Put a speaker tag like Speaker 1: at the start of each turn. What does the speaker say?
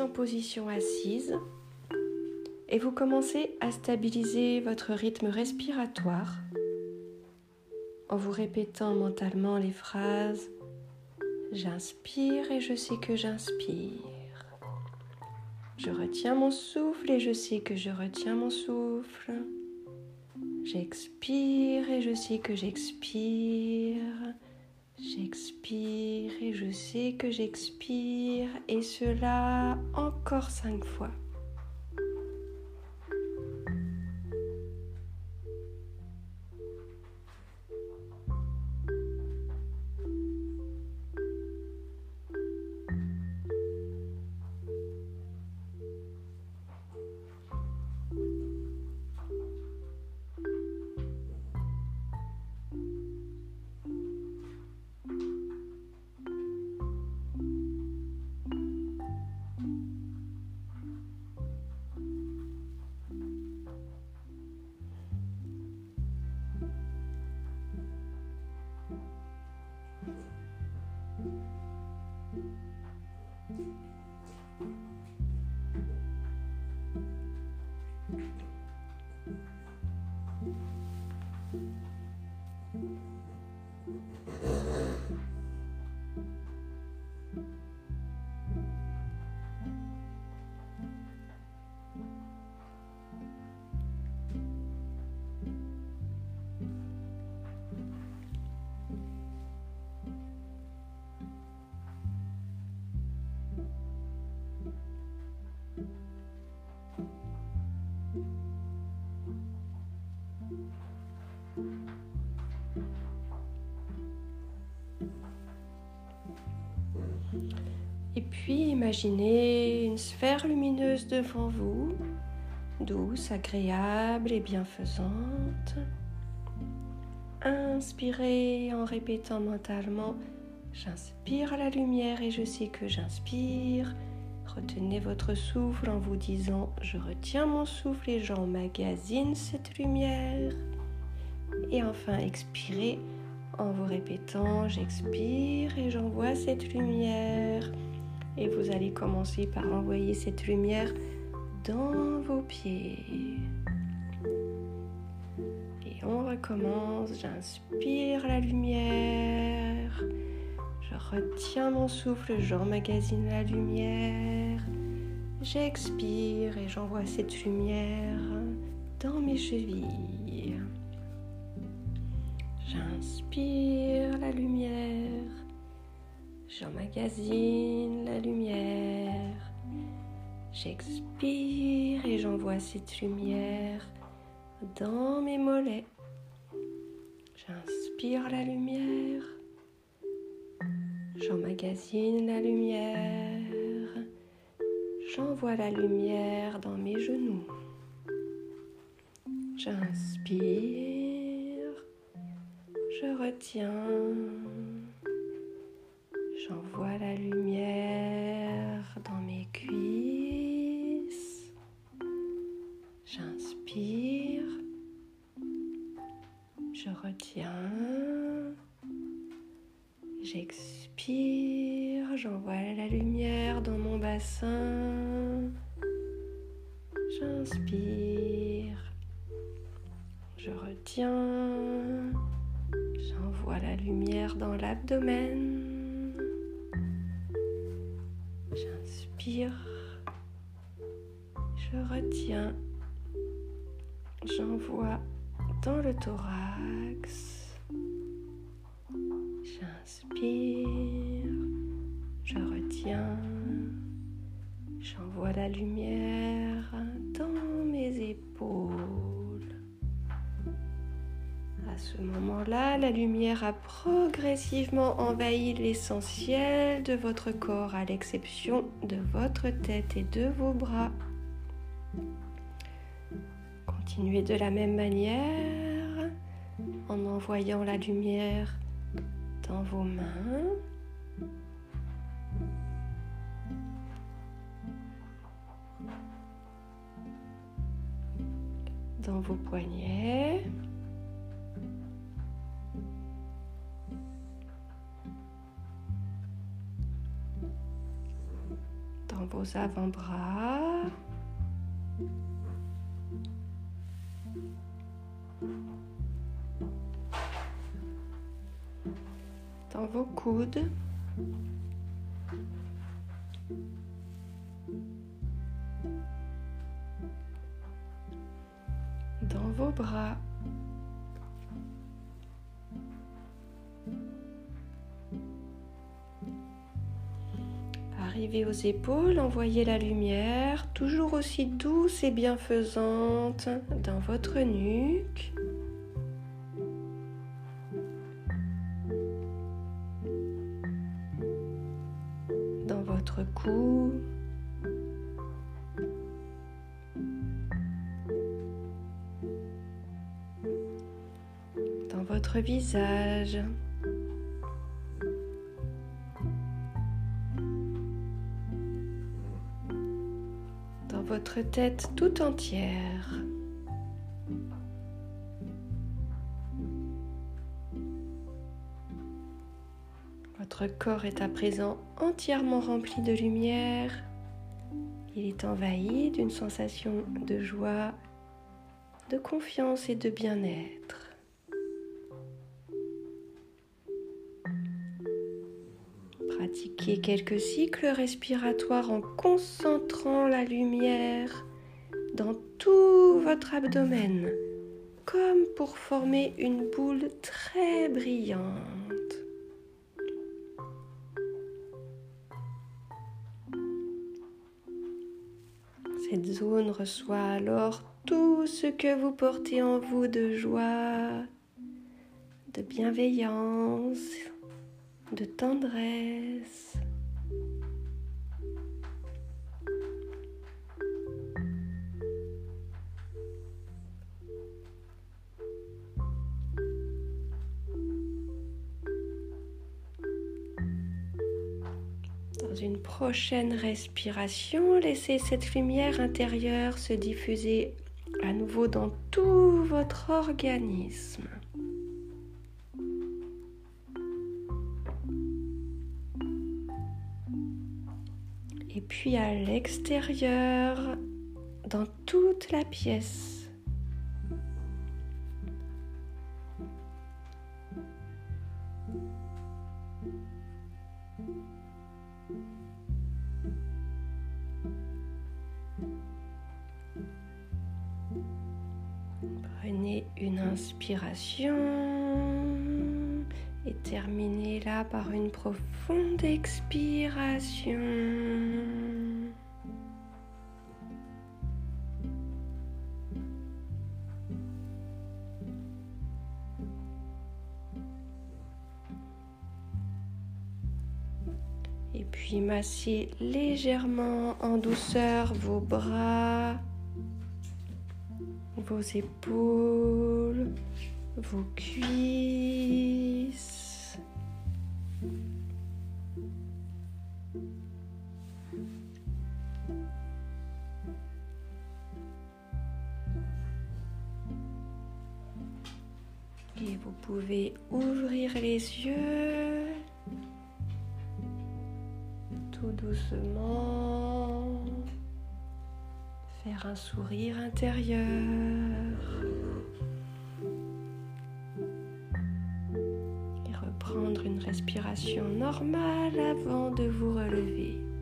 Speaker 1: en position assise et vous commencez à stabiliser votre rythme respiratoire en vous répétant mentalement les phrases J'inspire et je sais que j'inspire. Je retiens mon souffle et je sais que je retiens mon souffle. J'expire et je sais que j'expire. J'expire et je sais que j'expire. Et cela encore cinq fois. Thank you. Et puis imaginez une sphère lumineuse devant vous, douce, agréable et bienfaisante. Inspirez en répétant mentalement J'inspire la lumière et je sais que j'inspire. Retenez votre souffle en vous disant Je retiens mon souffle et j'emmagasine cette lumière. Et enfin expirez en vous répétant J'expire et j'envoie cette lumière. Et vous allez commencer par envoyer cette lumière dans vos pieds. Et on recommence. J'inspire la lumière. Je retiens mon souffle, j'emmagasine la lumière. J'expire et j'envoie cette lumière dans mes chevilles. J'inspire la lumière. J'emmagasine la lumière. J'expire et j'envoie cette lumière dans mes mollets. J'inspire la lumière. J'emmagasine la lumière. J'envoie la lumière dans mes genoux. J'inspire. Je retiens. J'envoie la lumière dans mes cuisses. J'inspire. Je retiens. J'expire. J'envoie la lumière dans mon bassin. J'inspire. Je retiens. J'envoie la lumière dans l'abdomen. Je retiens. J'envoie dans le thorax. J'inspire. Je retiens. J'envoie la lumière la lumière a progressivement envahi l'essentiel de votre corps, à l'exception de votre tête et de vos bras. Continuez de la même manière en envoyant la lumière dans vos mains. dans vos poignets. Avant-bras. Dans vos coudes. Dans vos bras. Arrivez aux épaules, envoyez la lumière, toujours aussi douce et bienfaisante, dans votre nuque. Dans votre cou. Dans votre visage. Votre tête tout entière. Votre corps est à présent entièrement rempli de lumière. Il est envahi d'une sensation de joie, de confiance et de bien-être. Quelques cycles respiratoires en concentrant la lumière dans tout votre abdomen, comme pour former une boule très brillante. Cette zone reçoit alors tout ce que vous portez en vous de joie, de bienveillance de tendresse. Dans une prochaine respiration, laissez cette lumière intérieure se diffuser à nouveau dans tout votre organisme. Et puis à l'extérieur, dans toute la pièce. Prenez une inspiration et terminez là par une profonde expiration. Et puis massez légèrement en douceur vos bras, vos épaules, vos cuisses. Et vous pouvez ouvrir les yeux tout doucement, faire un sourire intérieur. Respiration normale avant de vous relever.